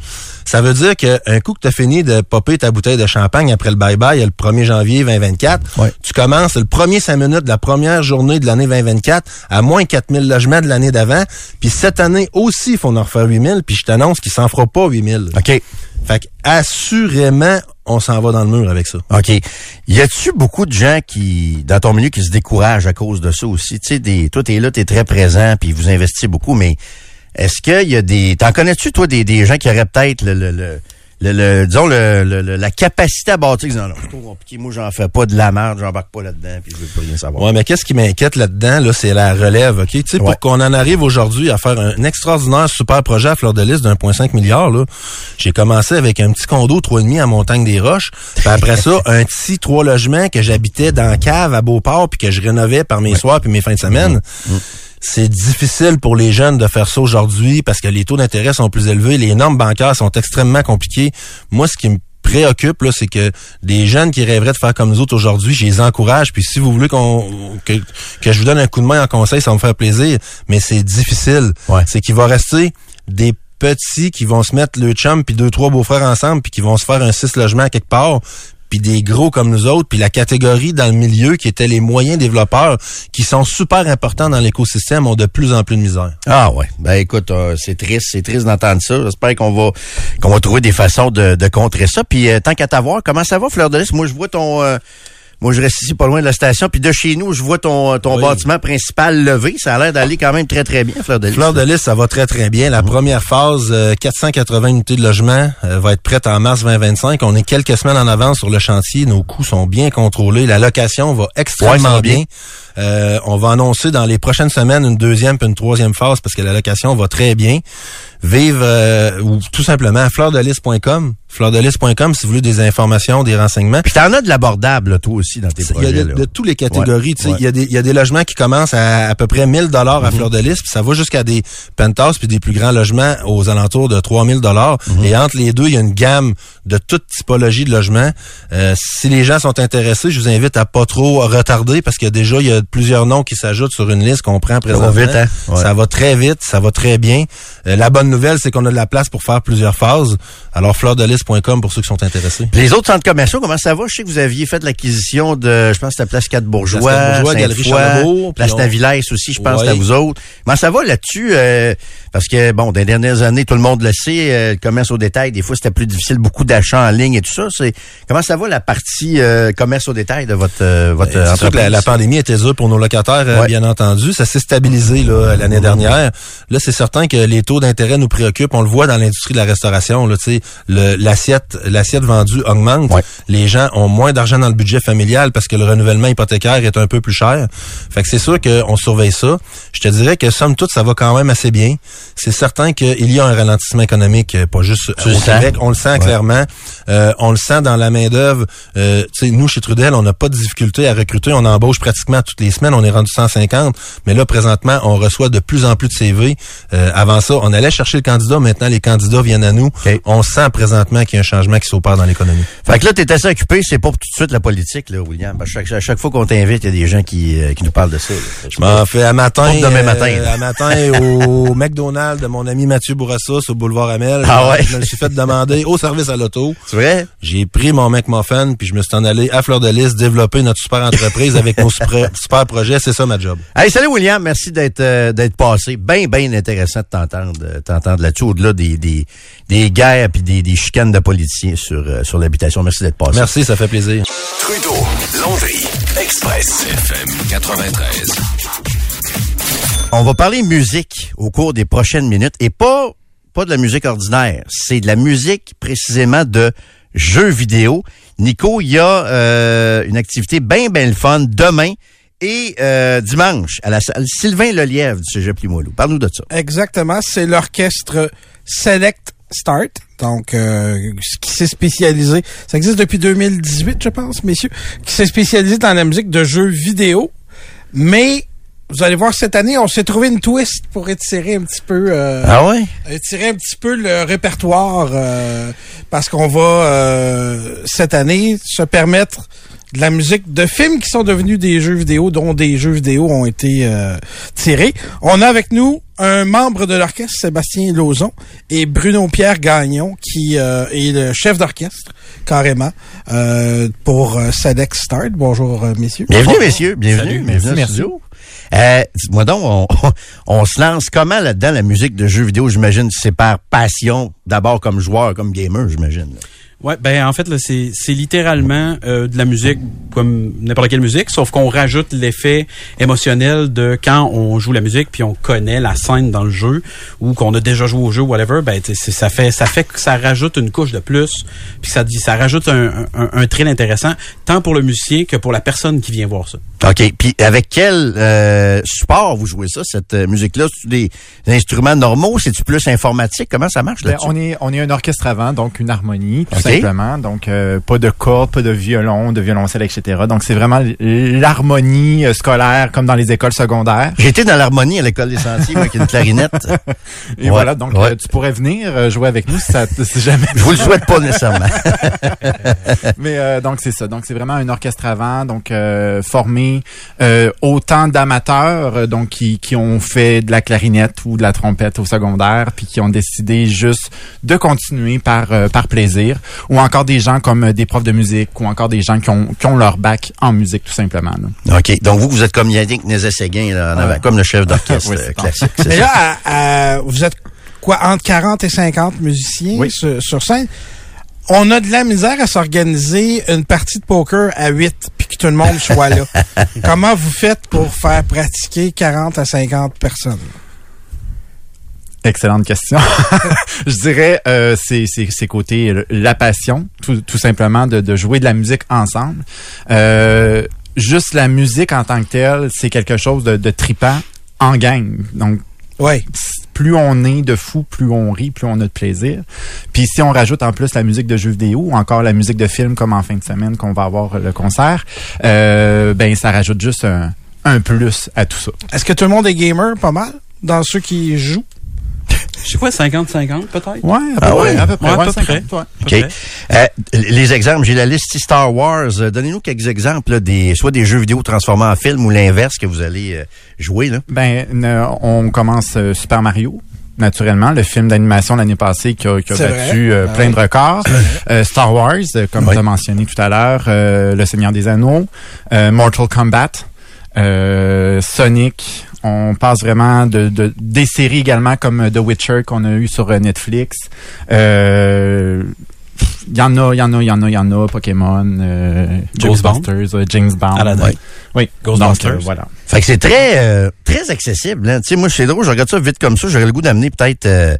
Ça veut dire qu'un coup que tu as fini de popper ta bouteille de champagne après le bye-bye le 1er janvier 2024, Ouais. tu commences le premier 5 minutes de la première journée de l'année 2024 à moins 4000 logements de l'année d'avant. Puis cette année aussi, il faut en refaire 8000. Puis je t'annonce qu'il s'en fera pas 8000. OK. Fait que assurément, on s'en va dans le mur avec ça. OK. Y a-tu beaucoup de gens qui, dans ton milieu, qui se découragent à cause de ça aussi? Tu sais, des, toi, t'es là, t'es très présent, puis vous investissez beaucoup, mais est-ce qu'il y a des, t'en connais-tu, toi, des, des gens qui auraient peut-être le, le, le, le- le- disons, le, le- le- la capacité à bâtir, disant, non, c'est trop compliqué, moi, j'en fais pas de la merde, j'embarque pas là-dedans, puis je veux plus rien savoir. Ouais, mais qu'est-ce qui m'inquiète là-dedans, là, c'est la relève, OK? Tu sais, Ouais. pour qu'on en arrive aujourd'hui à faire un extraordinaire super projet à Fleur de Lys d'un point cinq milliard, là, j'ai commencé avec un petit condo trois et demi à Montagne des Roches. Puis après ça, (laughs) un petit trois logements que j'habitais dans la cave à Beauport puis que je rénovais par mes soirs puis mes fins de semaine. C'est difficile pour les jeunes de faire ça aujourd'hui parce que les taux d'intérêt sont plus élevés, les normes bancaires sont extrêmement compliquées. Moi, ce qui me préoccupe, là, c'est que des jeunes qui rêveraient de faire comme nous autres aujourd'hui, je les encourage. Puis si vous voulez qu'on que, que je vous donne un coup de main en conseil, ça va me faire plaisir. Mais c'est difficile. Ouais. C'est qu'il va rester des petits qui vont se mettre le chum puis deux trois beaux-frères ensemble puis qui vont se faire un six logements à quelque part puis des gros comme nous autres, puis la catégorie dans le milieu qui étaient les moyens développeurs, qui sont super importants dans l'écosystème, ont de plus en plus de misère. Ah ouais. Ben écoute, euh, c'est triste, c'est triste d'entendre ça. J'espère qu'on va qu'on va trouver des façons de, de contrer ça. Puis euh, tant qu'à t'avoir, comment ça va, Fleur de Lys? Moi, je vois ton euh, moi, je reste ici pas loin de la station. Puis de chez nous, je vois ton, ton Oui. bâtiment principal levé. Ça a l'air d'aller quand même très, très bien, Fleur de Lys. Fleur de Lys, ça va très très bien. La première phase, euh, 480 unités de logement, euh, va être prête en mars 2025. On est quelques semaines en avance sur le chantier. Nos coûts sont bien contrôlés. La location va extrêmement bien. Euh, on va annoncer dans les prochaines semaines une deuxième puis une troisième phase parce que la location va très bien. Vive euh, ou tout simplement fleurdelys.com. Fleurdelys.com si vous voulez des informations, des renseignements. Puis t'en as de l'abordable, toi aussi, dans tes Il y a projets. de, de toutes les catégories. tu sais. Ouais. Il y, a des- il y a des logements qui commencent à à peu près 1000 dollars à Mhm. fleur de lys, puis ça va jusqu'à des penthouses puis des plus grands logements aux alentours de 3000 dollars. Mhm. Et entre les deux, il y a une gamme de toute typologie de logements. Euh, si les gens sont intéressés, je vous invite à pas trop retarder parce que déjà il y a plusieurs noms qui s'ajoutent sur une liste qu'on prend présentement. vite, hein? Ouais. Ça va très vite, ça va très bien. Euh, la bonne nouvelle, c'est qu'on a de la place pour faire plusieurs phases. Alors pour ceux qui sont intéressés. Les autres centres commerciaux, comment ça va? Je sais que vous aviez fait l'acquisition de, je pense c'était Place 4 Bourgeois, Place 4 Bourgeois, Galerie Place Navillès aussi, je pense, à vous autres. Comment ça va là-dessus? euh, parce que, bon, dans les dernières années, tout le monde le sait, euh, le commerce au détail, des fois, c'était plus difficile, beaucoup d'achats en ligne et tout ça. Comment ça va la partie euh, commerce au détail de votre, euh, votre Euh, sûr que entreprise? la, la pandémie était dure pour nos locataires, euh, bien entendu. Ça s'est stabilisé l'année dernière. Là, c'est certain que les taux d'intérêt nous préoccupent. On le voit dans l'industrie de la restauration. Là, le- l'assiette, l'assiette vendue augmente. Ouais. Les gens ont moins d'argent dans le budget familial parce que le renouvellement hypothécaire est un peu plus cher. Fait que c'est sûr qu'on surveille ça. Je te dirais que somme toute, ça va quand même assez bien. C'est certain qu'il y a un ralentissement économique, euh, pas juste Tu au? Québec. On le sent clairement. Euh, on le sent dans la main d'œuvre. Euh, nous chez Trudel, on n'a pas de difficulté à recruter. On embauche pratiquement toutes les semaines. On est rendu 150. Mais là, présentement, on reçoit de plus en plus de CV. Euh, avant ça, on allait chercher le candidat. Maintenant, les candidats viennent à nous. On sent présentement qu'il y a un changement qui s'opère dans l'économie. Fait que là, t'es assez occupé, c'est pas tout de suite la politique, là, William. À chaque, à chaque fois qu'on t'invite, il y a des gens qui, euh, qui nous parlent de ça. là. Je m'en fais à matin. Demain euh, matin, à matin (laughs) au McDonald's de mon ami Mathieu Bourassa au boulevard Amel. Ah ouais? Je me suis fait demander au service à l'auto. C'est vrai? J'ai pris mon McMuffin puis je me suis en allé à Fleur de Lys développer notre super entreprise avec nos super, (laughs) super projets. C'est ça ma job. Hey, salut William, merci d'être euh, d'être passé. Bien, bien intéressant de t'entendre t'entendre là-dessus, au-delà des, des, des guerres puis des, des chicanes de politiciens sur, euh, sur l'habitation. Merci d'être passé. Merci, ça fait plaisir. Trudeau, Landry, Express, FM 93. On va parler musique au cours des prochaines minutes et pas pas de la musique ordinaire, c'est de la musique précisément de jeux vidéo. Nico, il y a euh, une activité bien bien le fun demain et euh, dimanche à la salle Sylvain Lelièvre du Cégep Limoilou. Parle-nous de ça. Exactement, c'est l'orchestre Select Start, donc euh, qui s'est spécialisé, ça existe depuis 2018 je pense, messieurs, qui s'est spécialisé dans la musique de jeux vidéo, mais vous allez voir cette année, on s'est trouvé une twist pour étirer un petit peu euh, Ah ouais? étirer un petit peu le répertoire euh, parce qu'on va euh, cette année se permettre de la musique de films qui sont devenus des jeux vidéo, dont des jeux vidéo ont été euh, tirés. On a avec nous un membre de l'orchestre, Sébastien Lauzon, et Bruno Pierre Gagnon, qui euh, est le chef d'orchestre, carrément, euh, pour Select Start. Bonjour, messieurs. Bienvenue, messieurs. Bienvenue. Salut, bienvenue merci. studio. Euh, Dis-moi donc, on, (laughs) on se lance comment là-dedans, la musique de jeux vidéo? J'imagine c'est par passion, d'abord comme joueur, comme gamer, j'imagine. Ouais, ben en fait là, c'est c'est littéralement euh, de la musique comme n'importe quelle musique, sauf qu'on rajoute l'effet émotionnel de quand on joue la musique puis on connaît la scène dans le jeu ou qu'on a déjà joué au jeu whatever, ben tu sais, c'est- ça fait ça fait que ça rajoute une couche de plus puis ça dit ça rajoute un, un, un thrill intéressant tant pour le musicien que pour la personne qui vient voir ça. OK. Puis avec quel euh, support vous jouez ça, cette euh, musique-là? C'est-tu des, des instruments normaux? C'est-tu plus informatique? Comment ça marche Ben, là-dessus? on est on est un orchestre avant, donc une harmonie, tout simplement. Donc, euh, pas de cordes, pas de violon, de violoncelle, etc. Donc, c'est vraiment l'harmonie euh, scolaire comme dans les écoles secondaires. J'étais dans l'harmonie à l'école des sentiers, avec une clarinette. (laughs) Et Ouais, voilà, donc ouais. euh, tu pourrais venir euh, jouer avec nous si, ça, si jamais. Je vous le souhaite pas nécessairement. (laughs) Mais euh, donc c'est ça. Donc c'est vraiment un orchestre avant, donc euh, formé euh, autant d'amateurs, donc qui, qui ont fait de la clarinette ou de la trompette au secondaire, puis qui ont décidé juste de continuer par par plaisir, ou encore des gens comme des profs de musique, ou encore des gens qui ont qui ont leur bac en musique tout simplement. là. OK. Donc, vous, vous êtes comme Yannick Nézet-Séguin, là, en avant, comme le chef d'orchestre (laughs) Oui, euh, classique. Mais là, à- à- vous êtes quoi, entre 40 et 50 musiciens Oui. sur, sur scène? On a de la misère à s'organiser une partie de poker à 8 puis que tout le monde soit là. (laughs) Comment vous faites pour faire pratiquer 40 à 50 personnes? Excellente question. (laughs) Je dirais euh, c'est c'est c'est côté euh, la passion, tout, tout simplement de, de jouer de la musique ensemble. Euh, juste la musique en tant que telle, c'est quelque chose de, de tripant en gang. Donc Oui. plus on est de fou, plus on rit, plus on a de plaisir. Puis si on rajoute en plus la musique de jeux vidéo ou encore la musique de film comme en fin de semaine qu'on va avoir le concert, euh, ben ça rajoute juste un, un plus à tout ça. Est-ce que tout le monde est gamer? Pas mal dans ceux qui jouent? Je sais quoi, 50-50 peut-être? Ouais, à peu Ah près, ouais? à peu près, Ouais, à ouais, peu 50, près. ouais. À peu OK. près. Euh, les exemples, j'ai la liste Star Wars. Euh, Donnez-nous quelques exemples, là, des, soit des jeux vidéo transformés en film ou l'inverse que vous allez euh, jouer. Là. Ben, on commence euh, Super Mario. Naturellement, le film d'animation l'année passée qui a, qui a battu euh, Ah plein de records. Euh, Star Wars, comme Oui. tu as mentionné tout à l'heure, euh, Le Seigneur des Anneaux, euh, Mortal Kombat, euh, Sonic. On passe vraiment de, de- des séries également comme The Witcher qu'on a eu sur euh, Netflix. Euh, il y en a, il y en a, il y en a, il y en a. Pokémon, euh. Ghostbusters, euh, James Bond. Aladdin. Oui. Oui. Ghostbusters. Donc, euh, voilà. Fait que c'est très euh, très accessible. Hein. Tu sais, moi, c'est drôle, je regarde ça vite comme ça. J'aurais le goût d'amener peut-être euh,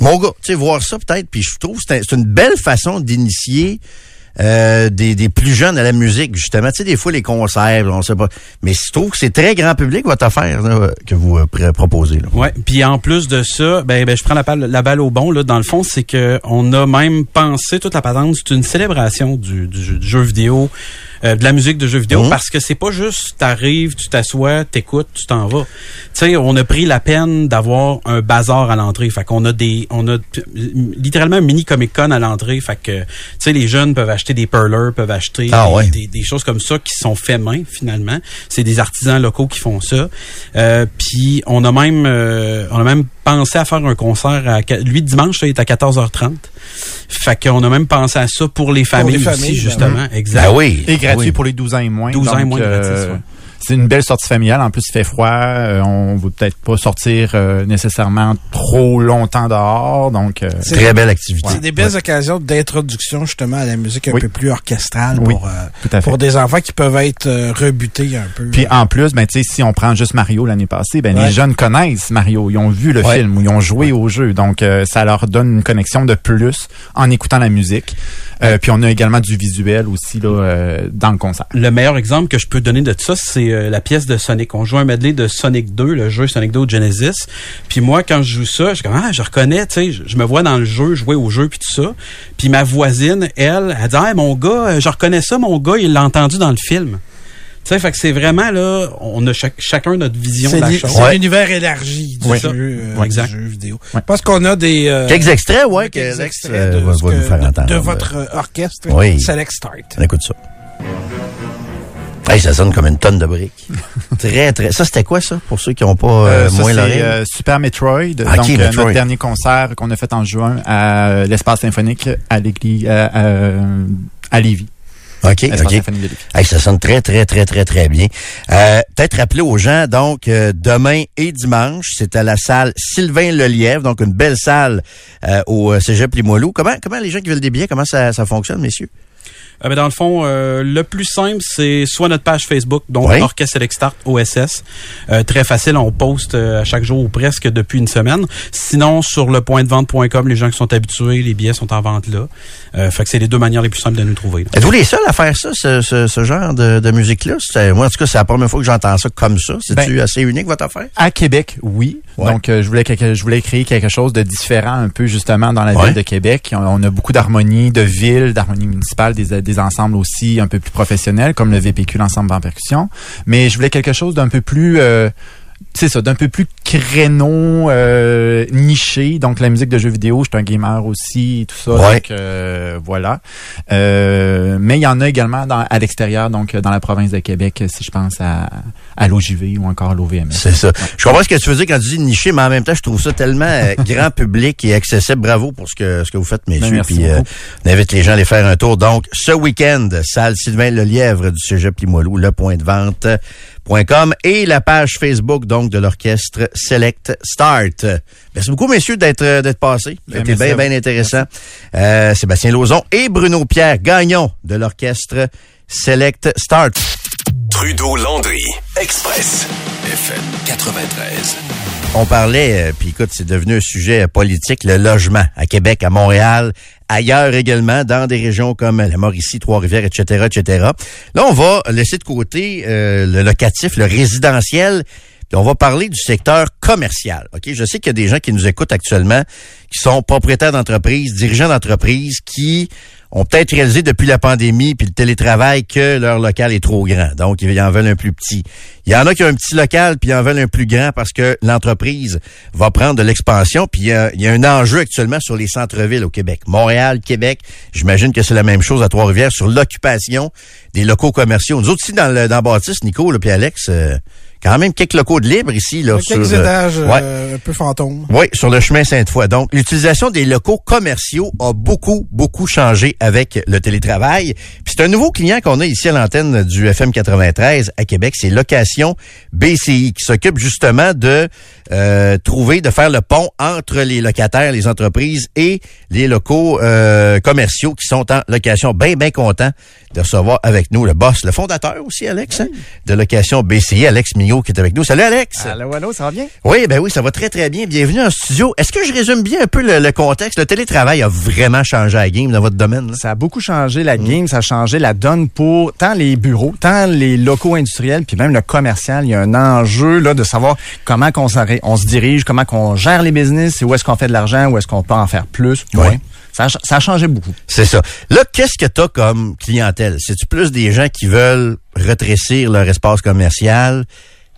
mon gars, tu sais, voir ça peut-être. Puis je trouve que c'est un- c'est une belle façon d'initier euh, des, des plus jeunes à la musique, justement. Tu sais, des fois, les concerts, on sait pas. Mais je trouve que c'est très grand public, votre affaire, là, que vous euh, pr- proposez. Ouais, puis en plus de ça, ben, ben je prends la balle, au bon là. Dans le fond, c'est que on a même pensé toute la patente, c'est une célébration du, du jeu vidéo, euh, de la musique de jeu vidéo, Mhm. parce que c'est pas juste t'arrives, tu t'assois, t'écoutes, tu t'en vas. Tu sais, on a pris la peine d'avoir un bazar à l'entrée, fait qu'on a des, on a littéralement un mini Comic Con à l'entrée, fait que tu sais les jeunes peuvent acheter des perlers, peuvent acheter Ah des, ouais. des, des choses comme ça qui sont faits main finalement. C'est des artisans locaux qui font ça. Euh, puis on a même euh, on a même pensé à faire un concert à lui dimanche là, il est à 14h30. Fait qu'on a même pensé à ça pour les familles, les familles, aussi ben justement. Exact. Ben oui. Et gratuit Oui. pour les 12 ans et moins. 12 ans et moins de euh, gratis, ouais. C'est une belle sortie familiale. En plus, il fait froid. Euh, on veut peut-être pas sortir euh, nécessairement trop longtemps dehors. Donc, euh, C'est- Très belle activité. C'est des belles occasions d'introduction justement à la musique un Oui. peu plus orchestrale Oui, pour, euh, tout à fait. pour des enfants qui peuvent être euh, rebutés un peu. Puis en plus, ben tu sais, si on prend juste Mario l'année passée, ben Ouais. les jeunes connaissent Mario, ils ont vu le Ouais. film ou ils ont joué au jeu, donc euh, ça leur donne une connexion de plus en écoutant la musique. Euh, puis on a également du visuel aussi là euh, dans le concert. Le meilleur exemple que je peux donner de ça, c'est euh, la pièce de Sonic. On joue un medley de Sonic 2, le jeu Sonic 2 Genesis. Puis moi, quand je joue ça, je suis comme ah, je reconnais, tu sais, je, je me vois dans le jeu, jouer au jeu puis tout ça. Puis ma voisine, elle, elle dit ah mon gars, euh, je reconnais ça, mon gars, il l'a entendu dans le film. Tu sais, fait que c'est vraiment là, on a chac- chacun notre vision c'est de la chose. c'est Ouais. l'univers élargi du, Oui. jeu, euh, Ouais, exact. du jeu vidéo. Parce qu'on a des... euh, Quelques extraits, ouais, quelques extraits de, va, ce va que- nous faire de- entendre. de votre orchestre. Oui. Select Start. On écoute ça. Hey, ça sonne comme une tonne de briques. (laughs) très, très. Ça, c'était quoi, ça, pour ceux qui n'ont pas euh, Euh, ça, moins l'oreille? euh, Super Metroid, Ok, donc euh, Metroid. notre dernier concert qu'on a fait en juin à euh, l'espace symphonique à l'église à Lévis. OK, OK. Hey, ça sonne très, très, très, très, très bien. Euh, Peut-être rappeler aux gens, donc, euh, demain et dimanche, c'est à la salle Sylvain Lelièvre, donc une belle salle euh, au Cégep Limoilou. Comment, comment les gens qui veulent des billets, comment ça, ça fonctionne, messieurs? Euh, ben, dans le fond, euh, le plus simple, c'est soit notre page Facebook, donc Ouais. Orchestre Select Start OSS. Euh, très facile, on poste euh, à chaque jour ou presque depuis une semaine. Sinon, sur le point de vente.com, les gens qui sont habitués, les billets sont en vente là. Euh, fait que c'est les deux manières les plus simples de nous trouver. Êtes-vous les seuls à faire ça, ce, ce, ce genre de, de musique-là? Moi, en tout cas, c'est la première fois que j'entends ça comme ça. C'est-tu Ben, assez unique, votre affaire? À Québec, oui. Ouais. Donc, euh, je voulais quelque, je voulais créer quelque chose de différent un peu justement dans la Ouais. ville de Québec. On, on a beaucoup d'harmonie de ville, d'harmonie municipale, des, des ensembles aussi un peu plus professionnels comme le VPQ, l'ensemble en percussion. Mais je voulais quelque chose d'un peu plus euh, c'est ça, d'un peu plus créneau, euh, niché. Donc, la musique de jeux vidéo, je suis un gamer aussi, tout ça. Ouais. Donc, euh, voilà. Euh, mais il y en a également dans, à l'extérieur, donc dans la province de Québec, si je pense à, à l'OJV ou encore à l'OVMS. C'est ça. Je comprends ce que tu veux dire quand tu dis niché, mais en même temps, je trouve ça tellement euh, (laughs) grand public et accessible. Bravo pour ce que ce que vous faites, messieurs. Ben, merci Puis euh, on invite les gens à aller faire un tour. Donc, ce week-end, salle Sylvain Lelièvre du Cégep Limoilou, le point de et la page Facebook donc de l'orchestre Select Start. Merci beaucoup, messieurs, d'être euh, d'être passés. Ben, C'était bien, bien intéressant. Euh, Sébastien Lauzon et Bruno Pierre Gagnon de l'orchestre Select Start. Trudeau Landry, Express, FM 93. On parlait, euh, puis écoute, c'est devenu un sujet politique, le logement à Québec, à Montréal, ailleurs également, dans des régions comme la Mauricie, Trois-Rivières, etc., etc. Là, on va laisser de côté euh, le locatif, le résidentiel, puis on va parler du secteur commercial. Ok, Je sais qu'il y a des gens qui nous écoutent actuellement, qui sont propriétaires d'entreprises, dirigeants d'entreprises, qui ont peut-être réalisé depuis la pandémie puis le télétravail que leur local est trop grand. Donc, ils en veulent un plus petit. Il y en a qui ont un petit local puis ils en veulent un plus grand parce que l'entreprise va prendre de l'expansion. Puis il y, a, un enjeu actuellement sur les centres-villes au Québec. Montréal, Québec, j'imagine que c'est la même chose à Trois-Rivières sur l'occupation des locaux commerciaux. Nous autres aussi dans le dans Baptiste, Nico puis Alex, euh, quand même quelques locaux de libre ici. Là, Quelques sur, euh, étages euh, ouais. un peu fantômes. oui, sur le chemin Sainte-Foy. Donc, l'utilisation des locaux commerciaux a beaucoup, beaucoup changé avec le télétravail. Puis c'est un nouveau client qu'on a ici à l'antenne du FM 93 à Québec, c'est Location BCI, qui s'occupe justement de euh, trouver, de faire le pont entre les locataires, les entreprises et les locaux euh, commerciaux qui sont en location. Bien, bien content de recevoir avec nous le boss, le fondateur aussi, Alex, hein, de Location BCI, Alex Mignot, qui est avec nous. Salut, Alex! Allô, allô, ça va bien? Oui, ben oui, ça va très, très bien. Bienvenue en studio. Est-ce que je résume bien un peu le, le contexte? Le télétravail a vraiment changé la game dans votre domaine. là? Ça a beaucoup changé la game, ça a changé la donne pour tant les bureaux, tant les locaux industriels, puis même le commercial. Il y a un enjeu là de savoir comment s'en- on se dirige, comment qu'on gère les business, et où est-ce qu'on fait de l'argent, où est-ce qu'on peut en faire plus, moins. Ouais. Ça, a, ch- ça a changé beaucoup. C'est ça. Là, qu'est-ce que tu as comme clientèle? C'est-tu plus des gens qui veulent rétrécir leur espace commercial,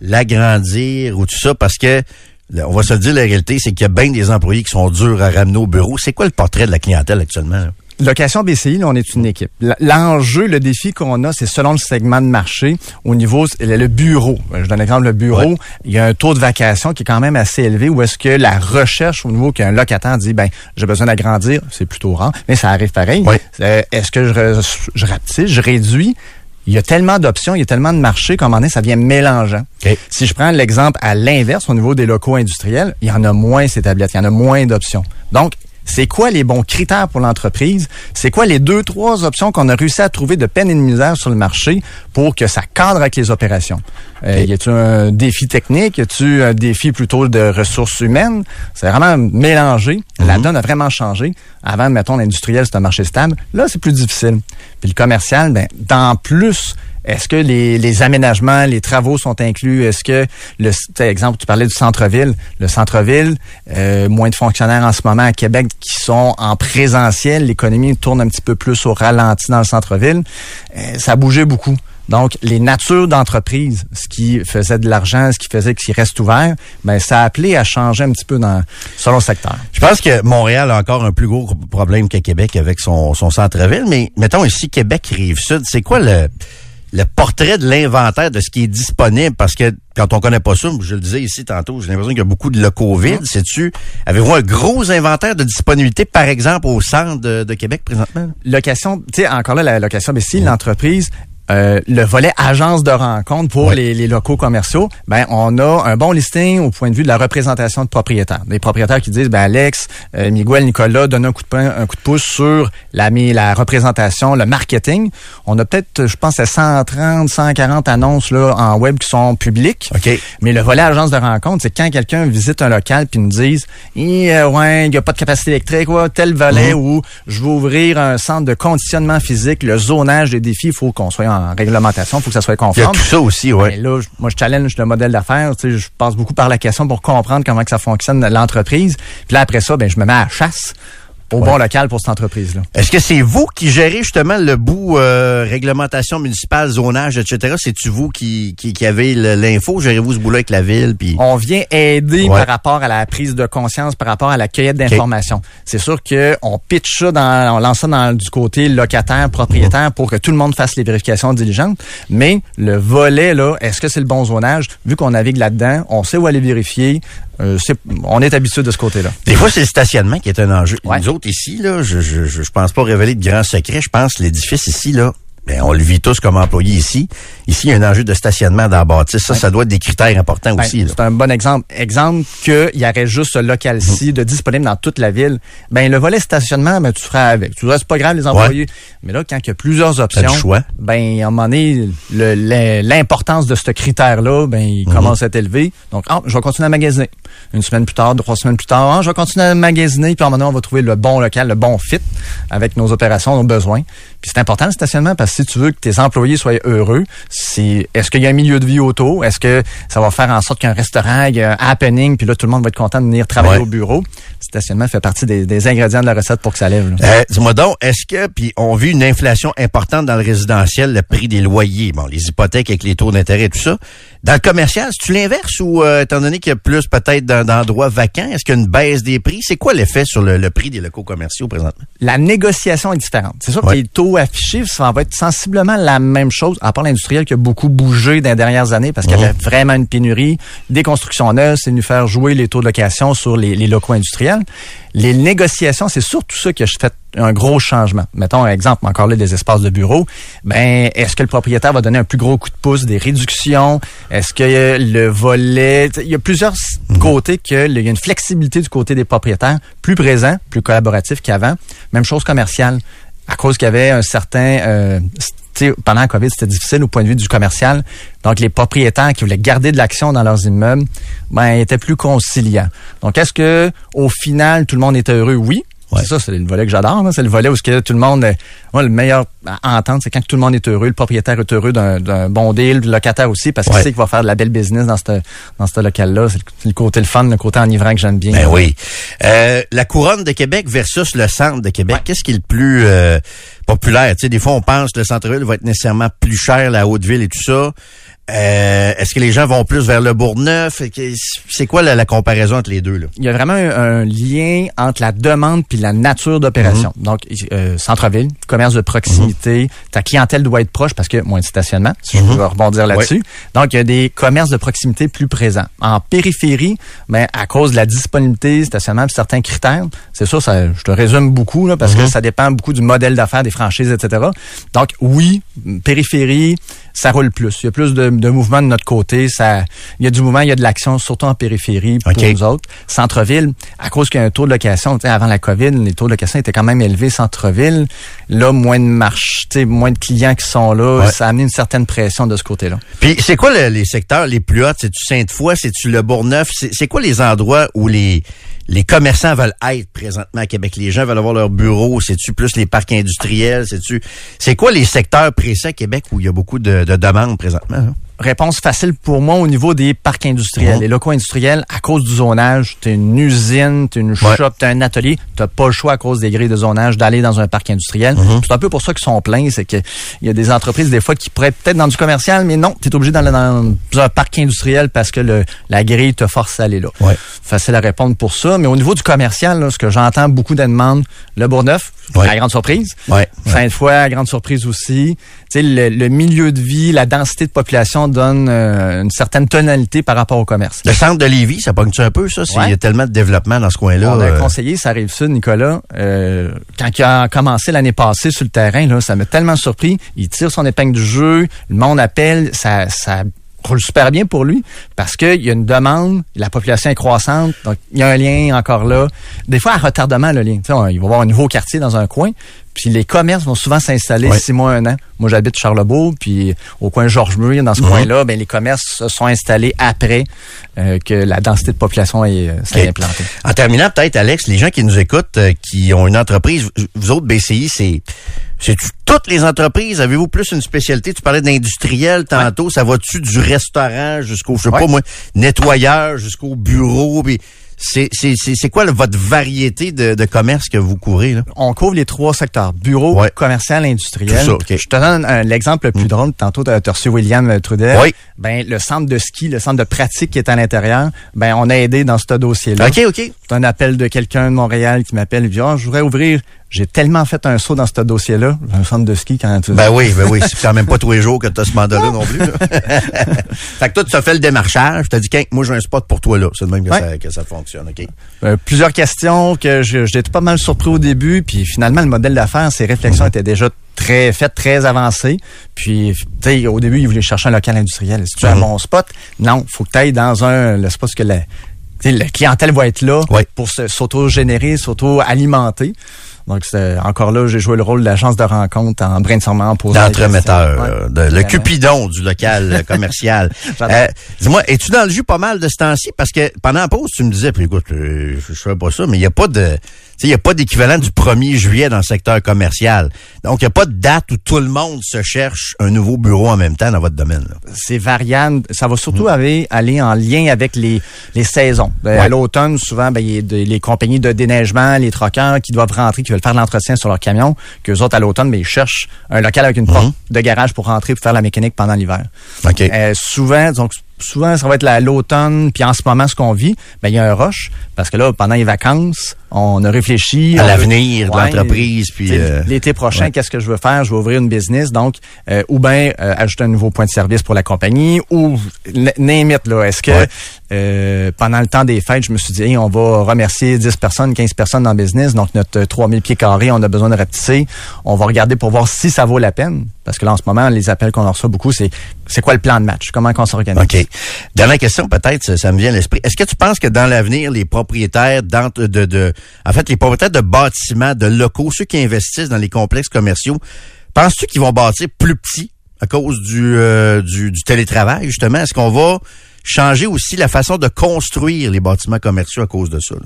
l'agrandir ou tout ça? Parce que, là, on va se le dire, la réalité, c'est qu'il y a bien des employés qui sont durs à ramener au bureau. C'est quoi le portrait de la clientèle actuellement? là? Location BCI, là, on est une équipe. L'enjeu, le défi qu'on a, c'est selon le segment de marché, au niveau, le le bureau. Je donne l'exemple, le bureau, Ouais. il y a un taux de vacation qui est quand même assez élevé, où est-ce que la recherche au niveau qu'un locataire dit, ben, j'ai besoin d'agrandir, c'est plutôt rare, mais ça arrive pareil. Ouais. Euh, est-ce que je, je rapetisse, je réduis? Il y a tellement d'options, il y a tellement de marchés qu'à un moment donné, ça vient mélangeant. OK. Si je prends l'exemple à l'inverse, au niveau des locaux industriels, il y en a moins ces tablettes, il y en a moins d'options. Donc, c'est quoi les bons critères pour l'entreprise? C'est quoi les deux, trois options qu'on a réussi à trouver de peine et de misère sur le marché pour que ça cadre avec les opérations? Euh, y a-tu un défi technique? Y a-tu un défi plutôt de ressources humaines? C'est vraiment mélangé. La donne a vraiment changé. Avant, mettons, l'industriel, c'est un marché stable. Là, c'est plus difficile. Puis le commercial, ben, dans plus, est-ce que les, aménagements, les travaux sont inclus? Est-ce que, le, exemple, tu parlais du centre-ville. Le centre-ville, euh, moins de fonctionnaires en ce moment à Québec qui sont en présentiel. L'économie tourne un petit peu plus au ralenti dans le centre-ville. Euh, ça bougé beaucoup. Donc, les natures d'entreprise, ce qui faisait de l'argent, ce qui faisait qu'ils restent ouverts, ben, ça a appelé à changer un petit peu dans, selon le secteur. Je pense que Montréal a encore un plus gros problème que Québec avec son, son centre-ville, mais mettons ici Québec Rive-Sud, c'est quoi le, le portrait de l'inventaire de ce qui est disponible? Parce que quand on connaît pas ça, je le disais ici tantôt, j'ai l'impression qu'il y a beaucoup de locaux vides. Sais-tu, avez-vous un gros inventaire de disponibilité, par exemple, au centre de, de Québec présentement? location, tu sais, encore là, la location, mais si l'entreprise Euh, le volet agence de rencontre pour les, les locaux commerciaux, ben on a un bon listing au point de vue de la représentation de propriétaires. Des propriétaires qui disent ben Alex, euh, Miguel, Nicolas donne un coup de poing, un coup de pouce sur la la représentation, le marketing. On a peut-être je pense à 130, 140 annonces là en web qui sont publiques. Mais le volet agence de rencontre, c'est quand quelqu'un visite un local puis nous dise Eh, euh, ouais, il n'y a pas de capacité électrique, ouais, tel volet Mhm. où je veux ouvrir un centre de conditionnement physique, le zonage des défis, il faut qu'on soit en réglementation, il faut que ça soit Il y a conforme. tout ça aussi, ouais. Mais là, je- moi, je challenge le modèle d'affaires. Tu sais, je passe beaucoup par la question pour comprendre comment que ça fonctionne l'entreprise. Puis là, après ça, ben, je me mets à la chasse au bon local pour cette entreprise-là. Est-ce que c'est vous qui gérez justement le bout euh, réglementation municipale, zonage, etc. C'est-tu vous qui, qui, qui avez l'info? Gérez-vous ce bout-là avec la ville? Puis... On vient aider Ouais. par rapport à la prise de conscience, par rapport à la cueillette d'informations. C'est sûr que on pitch ça dans, on lance ça dans du côté locataire, propriétaire pour que tout le monde fasse les vérifications diligentes. Mais le volet là, est-ce que c'est le bon zonage? Vu qu'on navigue là-dedans, on sait où aller vérifier. Euh, on est habitué de ce côté-là. Des fois, c'est le stationnement qui est un enjeu. Nous autres, ici, là, je, je, je je pense pas révéler de grands secrets. Je pense que l'édifice ici, là, ben, on le vit tous comme employés ici. Ici, il y a un enjeu de stationnement dans la bâtisse. Ça, ça doit être des critères importants Ben, aussi. c'est un bon exemple. Exemple qu'il y aurait juste ce local-ci de disponible dans toute la ville. Ben le volet stationnement, ben, tu feras avec. Tu diras, c'est pas grave les employés. Mais là, quand il y a plusieurs options, choix. ben à un moment donné, l'importance de ce critère-là, ben il Mhm. commence à être élevé. Donc, ah, je vais continuer à magasiner. Une semaine plus tard, deux, trois semaines plus tard, ah, je vais continuer à magasiner. Puis à un moment donné, on va trouver le bon local, le bon fit avec nos opérations, nos besoins. Puis c'est important le stationnement parce que si tu veux que tes employés soient heureux, c'est est-ce qu'il y a un milieu de vie autour? Est-ce que ça va faire en sorte qu'un restaurant, il y a un happening, puis là, tout le monde va être content de venir travailler Ouais. au bureau? Le stationnement fait partie des, des ingrédients de la recette pour que ça lève. Euh, Dis-moi donc, est-ce que, puis on vit une inflation importante dans le résidentiel, le prix des loyers, bon, les hypothèques avec les taux d'intérêt et tout ça. Dans le commercial, tu l'inverse ou, euh, étant donné qu'il y a plus peut-être d'en- d'endroits vacants, est-ce qu'il y a une baisse des prix? C'est quoi l'effet sur le, le prix des locaux commerciaux présentement? la négociation est différente. C'est sûr Ouais. que les taux affichés, ça va être sensiblement la même chose, à part l'industriel qui a beaucoup bougé dans les dernières années parce qu'il y avait vraiment une pénurie. Des constructions neuves, c'est nous faire jouer les taux de location sur les, les locaux industriels. Les négociations, c'est surtout ça qui a fait un gros changement. Mettons un exemple, encore là, des espaces de bureau. Ben, est-ce que le propriétaire va donner un plus gros coup de pouce, des réductions? Est-ce que le volet... Il y a plusieurs s- côtés que il y a une flexibilité du côté des propriétaires, plus présent, plus collaboratif qu'avant. Même chose commerciale. À cause qu'il y avait un certain... euh, pendant la COVID, c'était difficile au point de vue du commercial. Donc, les propriétaires qui voulaient garder de l'action dans leurs immeubles, ben, étaient plus conciliants. Donc, est-ce que au final, tout le monde était heureux? Oui. C'est ça, c'est le volet que j'adore. C'est le volet où ce que tout le monde, euh, moi, le meilleur à entendre, c'est quand tout le monde est heureux, le propriétaire est heureux d'un bon deal, le locataire aussi, parce qu'il Ouais. sait qu'il va faire de la belle business dans ce dans ce local-là. C'est le, côté le fun, le côté enivrant que j'aime bien. Ben oui. Euh, la couronne de Québec versus le centre de Québec, qu'est-ce qui est le plus euh, populaire? Tu sais, des fois, on pense que le centre-ville va être nécessairement plus cher, la haute ville et tout ça. Euh, Est-ce que les gens vont plus vers le Bourgneuf? C'est quoi la, la comparaison entre les deux? Là? il y a vraiment un, un lien entre la demande puis la nature d'opération. Donc, euh, centre-ville, commerce de proximité, ta clientèle doit être proche parce que moins de stationnement, si je Mhm. peux rebondir là-dessus. Donc, il y a des commerces de proximité plus présents. En périphérie, ben, à cause de la disponibilité, stationnement, puis certains critères, c'est sûr, ça, je te résume beaucoup, là, parce que Mhm. ça dépend beaucoup du modèle d'affaires, des franchises, etc. Donc, oui, périphérie, ça roule plus. Il y a plus de, de mouvement de notre côté. Ça, il y a du mouvement, il y a de l'action, surtout en périphérie pour OK. nous autres. Centre-ville, à cause qu'il y a un taux de location, tu sais, avant la COVID, les taux de location étaient quand même élevés centre-ville. Là, moins de marche, tu sais, moins de clients qui sont là. Ouais. Ça a amené une certaine pression de ce côté-là. Puis c'est quoi le- les secteurs les plus hauts? C'est-tu Sainte-Foy? C'est-tu le Bourgneuf? C'est quoi les endroits où les les commerçants veulent être présentement à Québec? Les gens veulent avoir leur bureau? C'est-tu plus les parcs industriels? C'est-tu C'est quoi les secteurs précis à Québec où il y a beaucoup de, de demandes présentement? hein? Réponse facile pour moi au niveau des parcs industriels. Mhm. Les locaux industriels, à cause du zonage, t'es une usine, t'es une Ouais. shop, t'as un atelier, t'as pas le choix à cause des grilles de zonage d'aller dans un parc industriel. Mhm. C'est un peu pour ça qu'ils sont pleins, c'est que il y a des entreprises des fois qui pourraient être peut-être dans du commercial, mais non, t'es obligé d'aller dans un parc industriel parce que le, la grille te force à aller là. Ouais. Facile à répondre pour ça. Mais au niveau du commercial, là, ce que j'entends beaucoup de demandes, le Bourgneuf, Ouais. à grande surprise. Ouais. Sainte-Foy, à grande surprise aussi. Tu sais, le, le milieu de vie, la densité de population donne euh, une certaine tonalité par rapport au commerce. Le centre de Lévis, ça pogne-tu un peu, ça? Ouais. y a tellement de développement dans ce coin-là. On a euh, un conseiller, ça arrive sud, Nicolas. euh, quand il a commencé l'année passée sur le terrain, là, ça m'a tellement surpris. Il tire son épingle du jeu, le monde appelle, ça, ça roule super bien pour lui parce qu'il y a une demande, la population est croissante, donc il y a un lien encore là. Des fois, à retardement, le lien. On- il va y avoir un nouveau quartier dans un coin, puis les commerces vont souvent s'installer Ouais. six mois, un an. Moi, j'habite Charlebourg, puis au coin Georges Muir, dans ce Mhm. coin-là, ben les commerces se sont installés après euh, que la densité de population est, euh, s'est implantée. En terminant, peut-être, Alex, les gens qui nous écoutent, euh, qui ont une entreprise, vous autres, BCI, c'est... C'est toutes les entreprises? Avez-vous plus une spécialité? Tu parlais d'industriel tantôt. Ça va-tu du restaurant jusqu'au, je sais pas moi, nettoyeur jusqu'au bureau? puis C'est c'est- c'est- c'est quoi le- votre variété de, de commerce que vous couvrez? Là? on couvre les trois secteurs, bureau, Ouais. commercial, industriel. Tout ça. Je te donne un- l'exemple le plus drôle. Tantôt, tu as reçu William Trudel. Oui. Ben, le centre de ski, le centre de pratique qui est à l'intérieur, ben, on a aidé dans ce dossier-là. OK, OK. C'est un appel de quelqu'un de Montréal qui m'appelle. Ah, je voudrais ouvrir. J'ai tellement fait un saut dans ce dossier-là. Un centre de ski quand tu Ben oui, ben oui. C'est quand même pas tous les jours que tu as ce mandat-là non plus. là. (laughs) fait que toi, tu as fait le démarchage. Tu as dit, moi, j'ai un spot pour toi là. C'est de même que, Ouais. ça, que ça fonctionne. OK? Euh, plusieurs questions que je- j'étais pas mal surpris au début, puis finalement le modèle d'affaires, ses réflexions étaient déjà très faites, très avancées. Puis tu sais, au début, il voulait chercher un local industriel. Si tu as un Mhm. bon spot, non, faut que tu ailles dans un le spot que la, la clientèle va être là Ouais. pour s'auto-générer, s'auto-alimenter. Donc encore là, j'ai joué le rôle de l'agence de rencontre en brainstormant, questions. euh, Ouais. de- le cupidon du local euh, (laughs) commercial. Euh, Dis-moi, es-tu dans le jus pas mal de ce temps-ci? Parce que pendant la pause, tu me disais, puis écoute, euh, je, je fais pas ça, mais il n'y a pas de. Il n'y a pas d'équivalent du 1er juillet dans le secteur commercial. Donc, il n'y a pas de date où tout le monde se cherche un nouveau bureau en même temps dans votre domaine. c'est variable. Ça va surtout aller, aller en lien avec les, les saisons. Ben. Ouais. À l'automne, souvent, ben, il y a de- les compagnies de déneigement, les troqueurs qui doivent rentrer, qui veulent faire l'entretien sur leur camion, qu'eux autres, à l'automne, ben, ils cherchent un local avec une porte Mhm. de garage pour rentrer pour faire la mécanique pendant l'hiver. Euh, souvent, donc souvent, ça va être la- l'automne, puis en ce moment, ce qu'on vit, ben il y a un rush, parce que là, pendant les vacances, on a réfléchi. À l'avenir de Ouais, l'entreprise, puis, euh, L'été prochain, ouais. qu'est-ce que je veux faire? Je veux ouvrir une business, donc, euh, ou bien euh, ajouter un nouveau point de service pour la compagnie, ou n- name it, là. Est-ce que Ouais. Euh, pendant le temps des fêtes, je me suis dit, Hey, on va remercier 10 personnes, 15 personnes dans le business, donc notre euh, 3000 pieds carrés, on a besoin de rapetisser. On va regarder pour voir si ça vaut la peine, parce que là, en ce moment, les appels qu'on reçoit beaucoup, c'est c'est quoi le plan de match? Comment qu'on s'organise? OK. Dernière question, peut-être, ça, me vient à l'esprit. Est-ce que tu penses que dans l'avenir, les propriétaires de, de, en fait, les propriétaires de bâtiments, de locaux, ceux qui investissent dans les complexes commerciaux, penses-tu qu'ils vont bâtir plus petit à cause du, euh, du, du télétravail, justement? Est-ce qu'on va changer aussi la façon de construire les bâtiments commerciaux à cause de ça? là?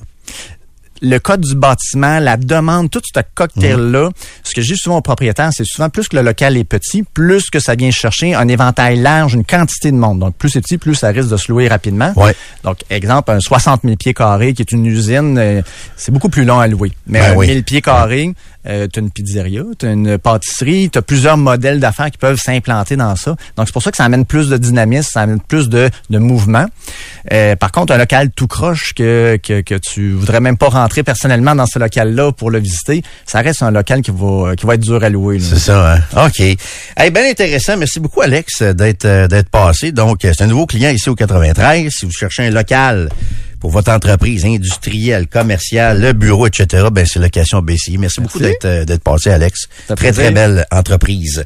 le code du bâtiment, la demande, tout ce cocktail-là, ce que je dis souvent aux propriétaires, c'est souvent plus que le local est petit, plus que ça vient chercher un éventail large, une quantité de monde. Donc, plus c'est petit, plus ça risque de se louer rapidement. Ouais. Donc, exemple, un 60 000 pieds carrés qui est une usine, euh, c'est beaucoup plus long à louer. Mais Ben un oui. 1000 pieds carrés, euh, tu as une pizzeria, tu as une pâtisserie, tu as plusieurs modèles d'affaires qui peuvent s'implanter dans ça. Donc, c'est pour ça que ça amène plus de dynamisme, ça amène plus de, de mouvement. Euh, par contre, un local tout croche que, que, que tu voudrais même pas rentrer personnellement dans ce local-là pour le visiter, ça reste un local qui va, qui va être dur à louer. C'est ça, hein? OK. Hey, bien intéressant. Merci beaucoup, Alex, d'être euh, d'être passé. Donc, euh, c'est un nouveau client ici au 93. Si vous cherchez un local pour votre entreprise industrielle, commerciale, le bureau, etc., ben c'est location BCI. Merci, beaucoup d'être euh, d'être passé, Alex. Très, très belle entreprise.